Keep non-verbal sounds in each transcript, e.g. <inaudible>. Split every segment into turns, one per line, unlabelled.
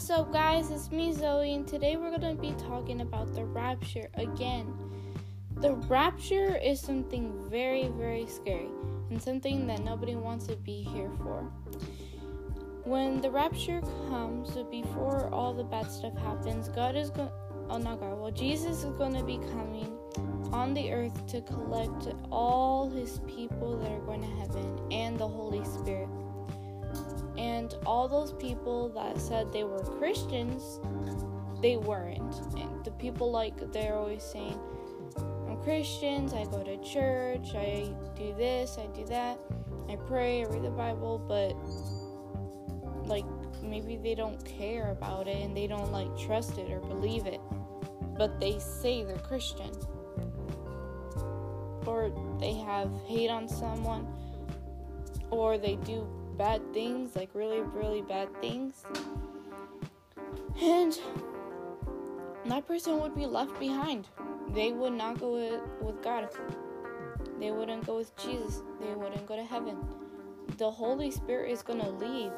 What's up, guys? It's me, Zoe, and today we're going to be talking about the rapture again. The rapture is something very, very scary and something that nobody wants to be here for. When the rapture comes, before all the bad stuff happens, God is going oh not God, well Jesus is going to be coming on the earth to collect all his people that are going to heaven and the Holy Spirit. And all those people that said they were Christians, they weren't. And the people like they're always saying, I'm Christians, I go to church, I do this, I do that, I pray, I read the Bible, but like maybe they don't care about it and they don't like trust it or believe it. But they say they're Christian. Or they have hate on someone or they do bad things, like really, really bad things. And that person would be left behind. They would not go with, with God. They wouldn't go with Jesus. They wouldn't go to heaven. The Holy Spirit is going to leave,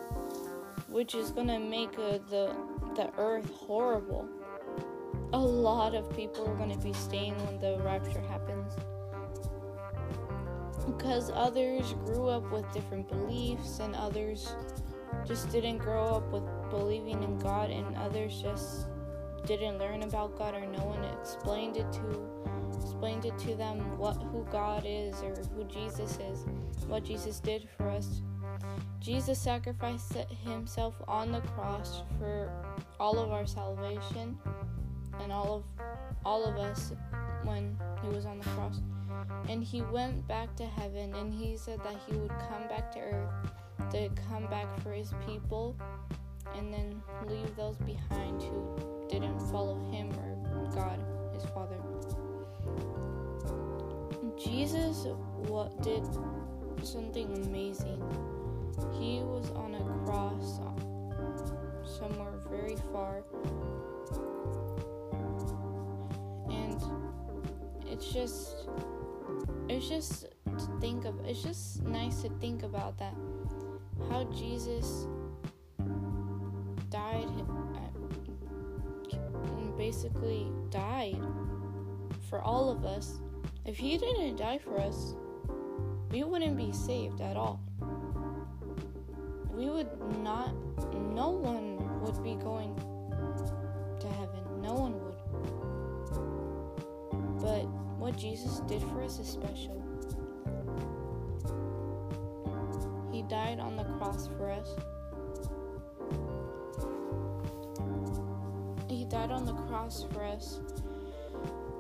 which is going to make uh, the, the earth horrible. A lot of people are going to be staying when the rapture happens because others grew up with different beliefs and others just didn't grow up with believing in God and others just didn't learn about God or no one explained it to explained it to them what who God is or who Jesus is, what Jesus did for us. Jesus sacrificed himself on the cross for all of our salvation and all of all of us when he was on the cross. And he went back to heaven and he said that he would come back to earth to come back for his people and then leave those behind who didn't follow him or God, his Father. Jesus what did something amazing. He was on a cross uh, somewhere very far. And it's just it's just to think of it's just nice to think about that how jesus died uh, basically died for all of us. If he didn't die for us we wouldn't be saved at all. We would not no one would be going what Jesus did for us is special. He died on the cross for us. He died on the cross for us.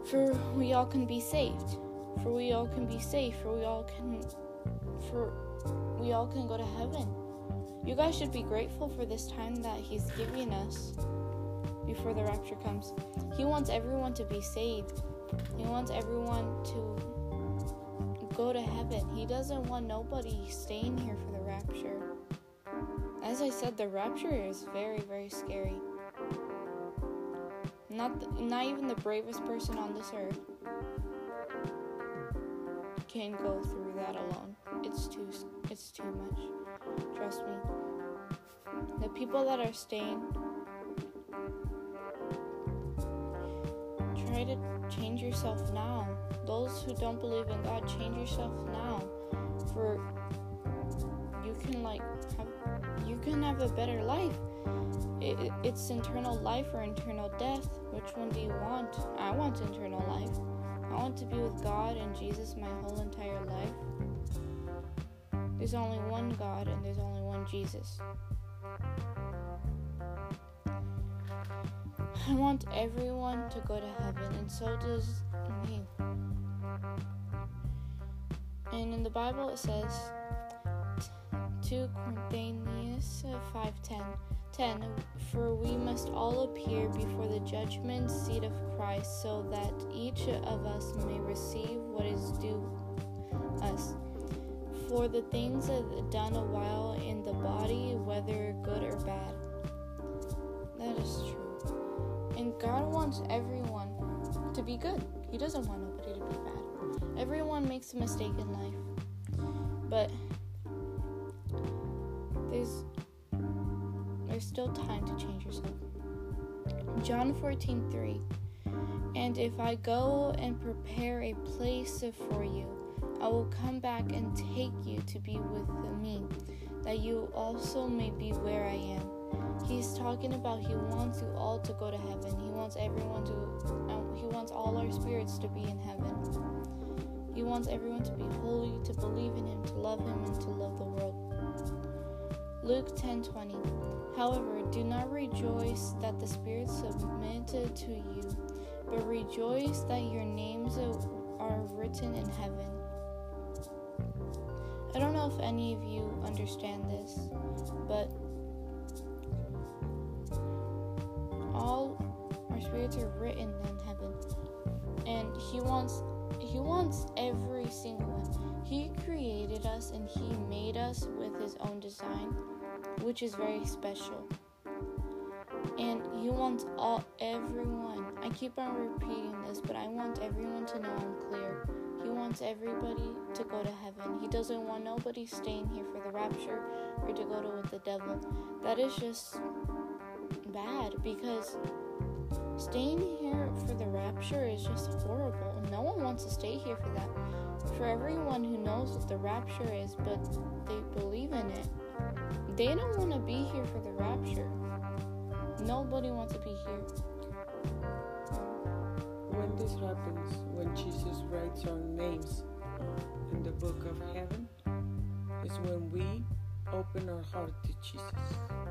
For we all can be saved. For we all can be safe. For we all can for we all can go to heaven. You guys should be grateful for this time that he's giving us before the rapture comes. He wants everyone to be saved. He wants everyone to go to heaven. He doesn't want nobody staying here for the rapture. As I said, the rapture is very, very scary. Not, the, not even the bravest person on this earth can go through that alone. It's too, it's too much. Trust me. The people that are staying try to change yourself now. Those who don't believe in God, change yourself now. For you can like have you can have a better life. It, it's eternal life or eternal death. Which one do you want? I want eternal life. I want to be with God and Jesus my whole entire life. There's only one God and there's only one Jesus. I want everyone to go to heaven, and so does me. And in the Bible it says, 2 Corinthians 5:10, 10, for we must all appear before the judgment seat of Christ, so that each of us may receive what is due us. For the things that done a while in the body, whether good or bad. That is true. God wants everyone to be good. He doesn't want nobody to be bad. Everyone makes a mistake in life. But there's there's still time to change yourself. John 14 3. And if I go and prepare a place for you, I will come back and take you to be with me, that you also may be where I am. He's talking about he wants you all to go to heaven. He wants everyone to, um, he wants all our spirits to be in heaven. He wants everyone to be holy, to believe in him, to love him, and to love the world. Luke 10:20. However, do not rejoice that the spirits submitted to you, but rejoice that your names are written in heaven. I don't know if any of you understand this, but are written in heaven. And he wants he wants every single one. He created us and he made us with his own design, which is very special. And he wants all everyone. I keep on repeating this, but I want everyone to know I'm clear. He wants everybody to go to heaven. He doesn't want nobody staying here for the rapture or to go to with the devil. That is just bad because staying here for the rapture is just horrible. No one wants to stay here for that. For everyone who knows what the rapture is, but they believe in it, they don't want to be here for the rapture. Nobody wants to be here.
When this happens, when Jesus writes our names in the book of heaven, is when we open our heart to Jesus.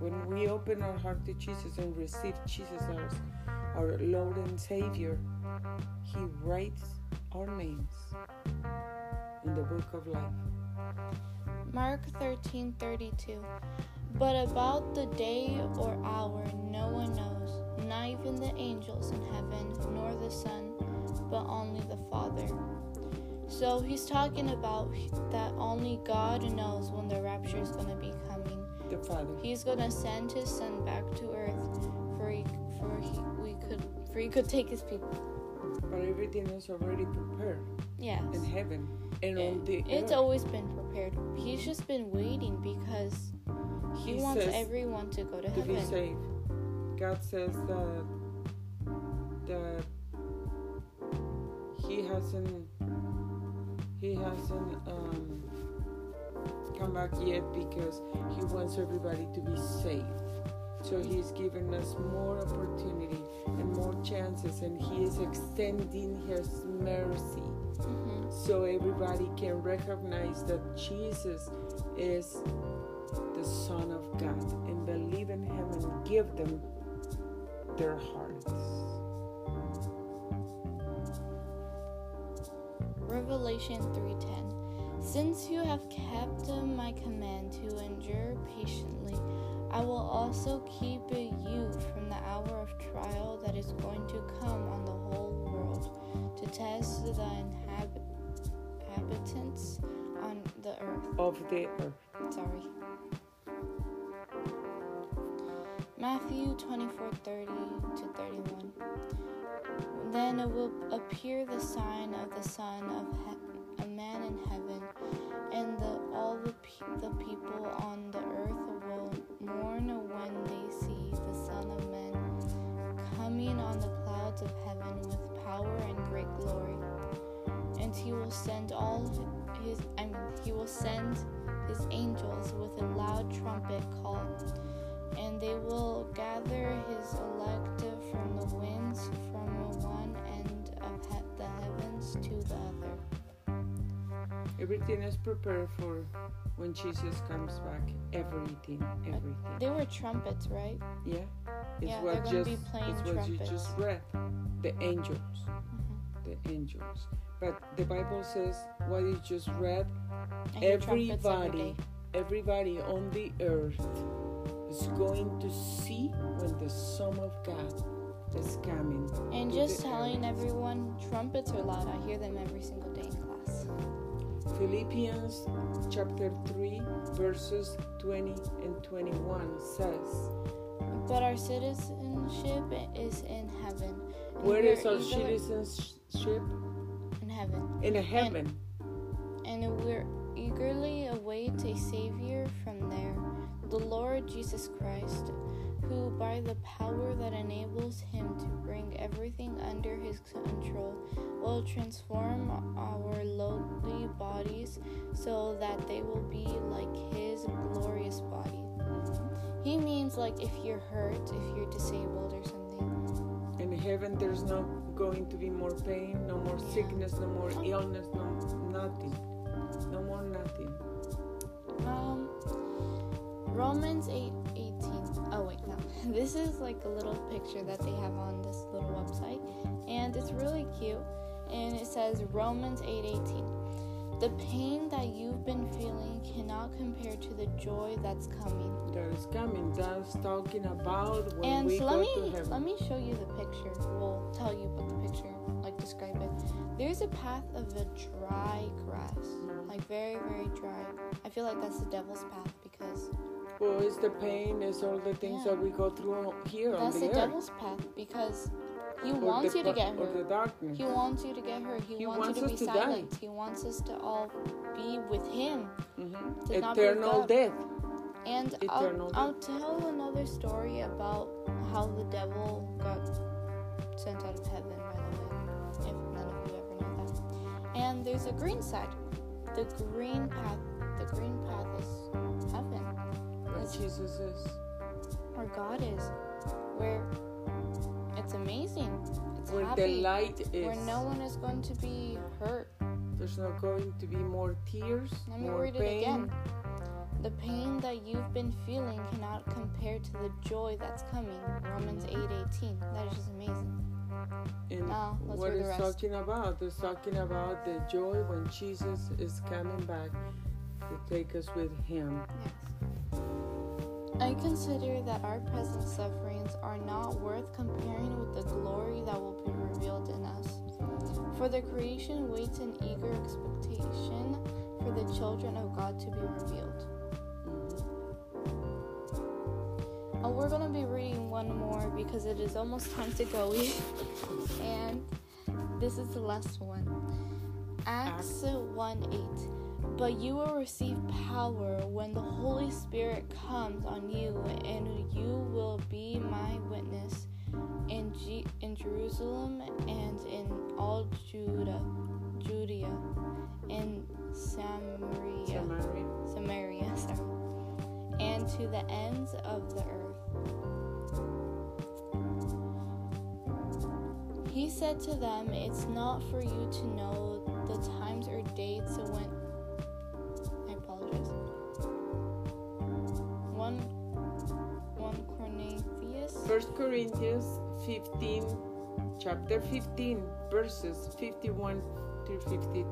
When we open our heart to Jesus and receive Jesus as our Lord and Savior, He writes our names in the book of life.
Mark 13:32 But about the day or hour no one knows, not even the angels in heaven, nor the Son, but only the Father. So he's talking about that only God knows when the rapture is going to be.
The Father.
He's going to send his son back to earth for he, for he, we could for he could take his people.
But everything is already prepared
Yes.
in heaven and on the
It's
earth.
always been prepared. He's just been waiting because he,
He
wants everyone to go to
to be
heaven.
saved. God says that that He hasn't He hasn't um, come back yet because He wants everybody to be saved. So He's given us more opportunity and more chances, and He is extending His mercy
Mhm.
so everybody can recognize that Jesus is the Son of God and believe in Him and give them their hearts.
Revelation 3:10 Since you have kept my command to endure patiently, I will also keep you from the hour of trial that is going to come on the whole world to test the inhab- inhabitants on the earth.
Of the earth.
Sorry. Matthew 24 30 to 31. Then it will appear the sign of the Son of he- a man in heaven, and the, all the, pe- the people on the earth will mourn when they see the Son of Man coming on the clouds of heaven with power and great glory. And he will send all his, I mean, he will send his angels with a loud trumpet call, and they will gather his elect from the winds from one end of he- the heavens to the other.
Everything is prepared for when Jesus comes back. Everything, everything.
They were trumpets, right?
Yeah. It's
Yeah,
what just
be playing
it's what you just read. The angels.
Mhm.
The angels. But the Bible says what you just read
every
everybody everybody on the earth is going to see when the son of god is coming
And just telling
earth.
everyone, trumpets are loud. I hear them every single day.
Philippians chapter 3 verses 20 and 21 says
But our citizenship is in heaven. and
where is our citizenship
In heaven.
in heaven
And we're eagerly await a Savior from there, the Lord Jesus Christ, who by the power that enables him to bring everything under his control will transform our lowly bodies so that they will be like his glorious body. He means like if you're hurt, if you're disabled or something.
In heaven, there's not going to be more pain, no more sickness, no more illness, no nothing, no more nothing.
Um, Romans 8 18. Oh, wait, no. <laughs> This is like a little picture that they have on this little website, and it's really cute. And it says Romans 8 18. The pain that you've been feeling cannot compare to the joy that's coming.
That is coming. That's talking about when
And
we
so
go
let me
to heaven.
let me show you the picture. We'll tell you about the picture, like describe it. There's a path of a dry grass, like very very dry. I feel like that's the devil's path because
Well, it's the pain, it's all the things
Yeah.
that we go through here on
that's
the
the
earth.
devil's path because he wants
the
you to get
the
hurt. He wants you to get hurt. He, wants,
wants
you to
us
be
to die.
silent. He wants us to all be with him.
Mhm.
to not be with
Eternal death.
And I'll,
Eternal
I'll tell another story about how the devil got sent out of heaven, by the way, if none of you ever know that. And there's a green side. The green path, the green path is heaven,
Where
It's-
Jesus is.
where God is, where it's amazing, it's
Where the light is.
where no one is going to be hurt.
There's not going to be more tears,
Let me
more
read it
pain.
again. The pain that you've been feeling cannot compare to the joy that's coming. Romans 8:18. That is just amazing.
And
Now, let's
what
read the
it's talking about? It's talking about the joy when Jesus is coming back to take us with Him.
Yes. I consider that our present sufferings are not worth comparing with the glory that will be revealed in us. For the creation waits in eager expectation for the children of God to be revealed. Uh, we're going to be reading one more because it is almost time to go. <laughs> and this is the last one. Acts 1 8. But you will receive power when the Holy Spirit comes on you, and you will be my witness in, G- in Jerusalem and in all Judah, Judea, in Samaria.
Samaria.
Samaria, sorry, and to the ends of the earth. He said to them, It's not for you to know the times or dates when.
1 Corinthians 15, chapter 15, verses 51 to 53.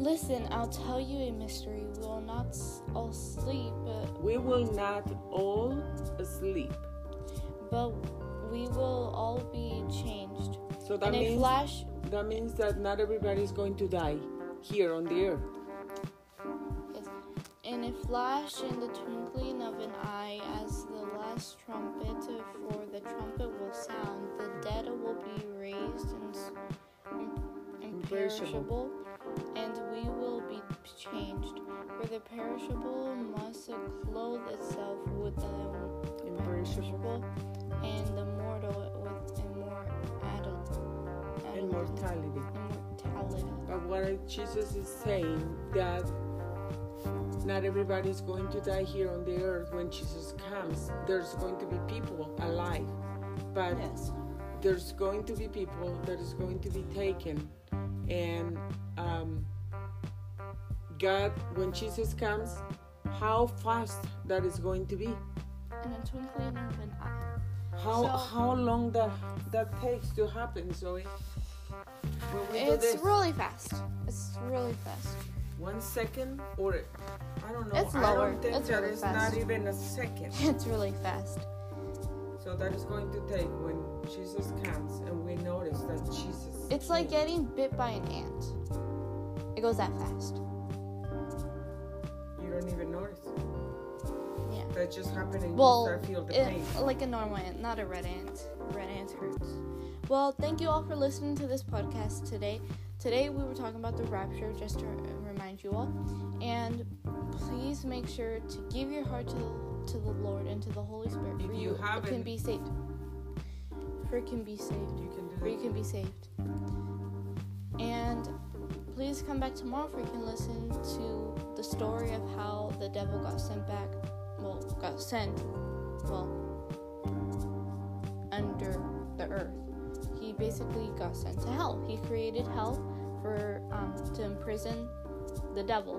Listen, I'll tell you a mystery. We will not all sleep, but
we will not all sleep,
but we will all be changed.
So that
In
means
flash,
that means that not everybody is going to die here on the earth.
In a flash, in the twinkling of an eye, as the last trumpet, for the trumpet will sound, the dead will be raised imperishable, and we will be changed. For the perishable must clothe itself with the
Imperishable.
and the mortal with immortal,
Immortality.
immortality.
But what Jesus is saying that not everybody is going to die here on the earth when Jesus comes. There's going to be people alive, but
Yes.
there's going to be people that is going to be taken, and um, God, when Jesus comes, how fast that is going to be?
In a twinkling of an eye.
How
So-
how long that that takes to happen, Zoe? When we do
It's really fast. It's really fast.
One second or I don't know.
It's lower. It's
that
really fast.
not even a second. <laughs>
It's really fast.
So that is going to take when Jesus comes and we notice that Jesus.
It's like getting bit by an ant. It goes that fast.
you don't even notice.
Yeah.
That just happened and
Well,
you start feel the
it, like a normal ant, not a red ant. Red ant hurts. Well, thank you all for listening to this podcast today. today we were talking about the rapture, just to remind you all. And please make sure to give your heart to the, to the Lord and to the Holy Spirit.
If
for
you
can be saved. For you can be saved.
You can do
For you can be saved. And please come back tomorrow for you can listen to the story of how the devil got sent back. Well, got sent. Well, under the earth. He basically got sent to hell. He created hell for um, to imprison the devil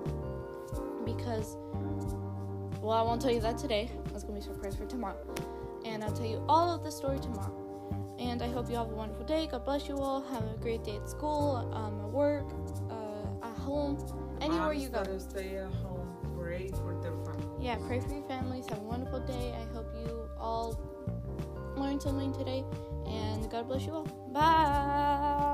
because. Well, I won't tell you that today. That's gonna be a surprise for tomorrow, and I'll tell you all of the story tomorrow. And I hope you have a wonderful day. God bless you all. Have a great day at school, um, at work, uh, at home, anywhere you go.
stay at home, pray for their family.
Yeah, pray for your families. Have a wonderful day. I hope you all learned something today. And God bless you all. Bye.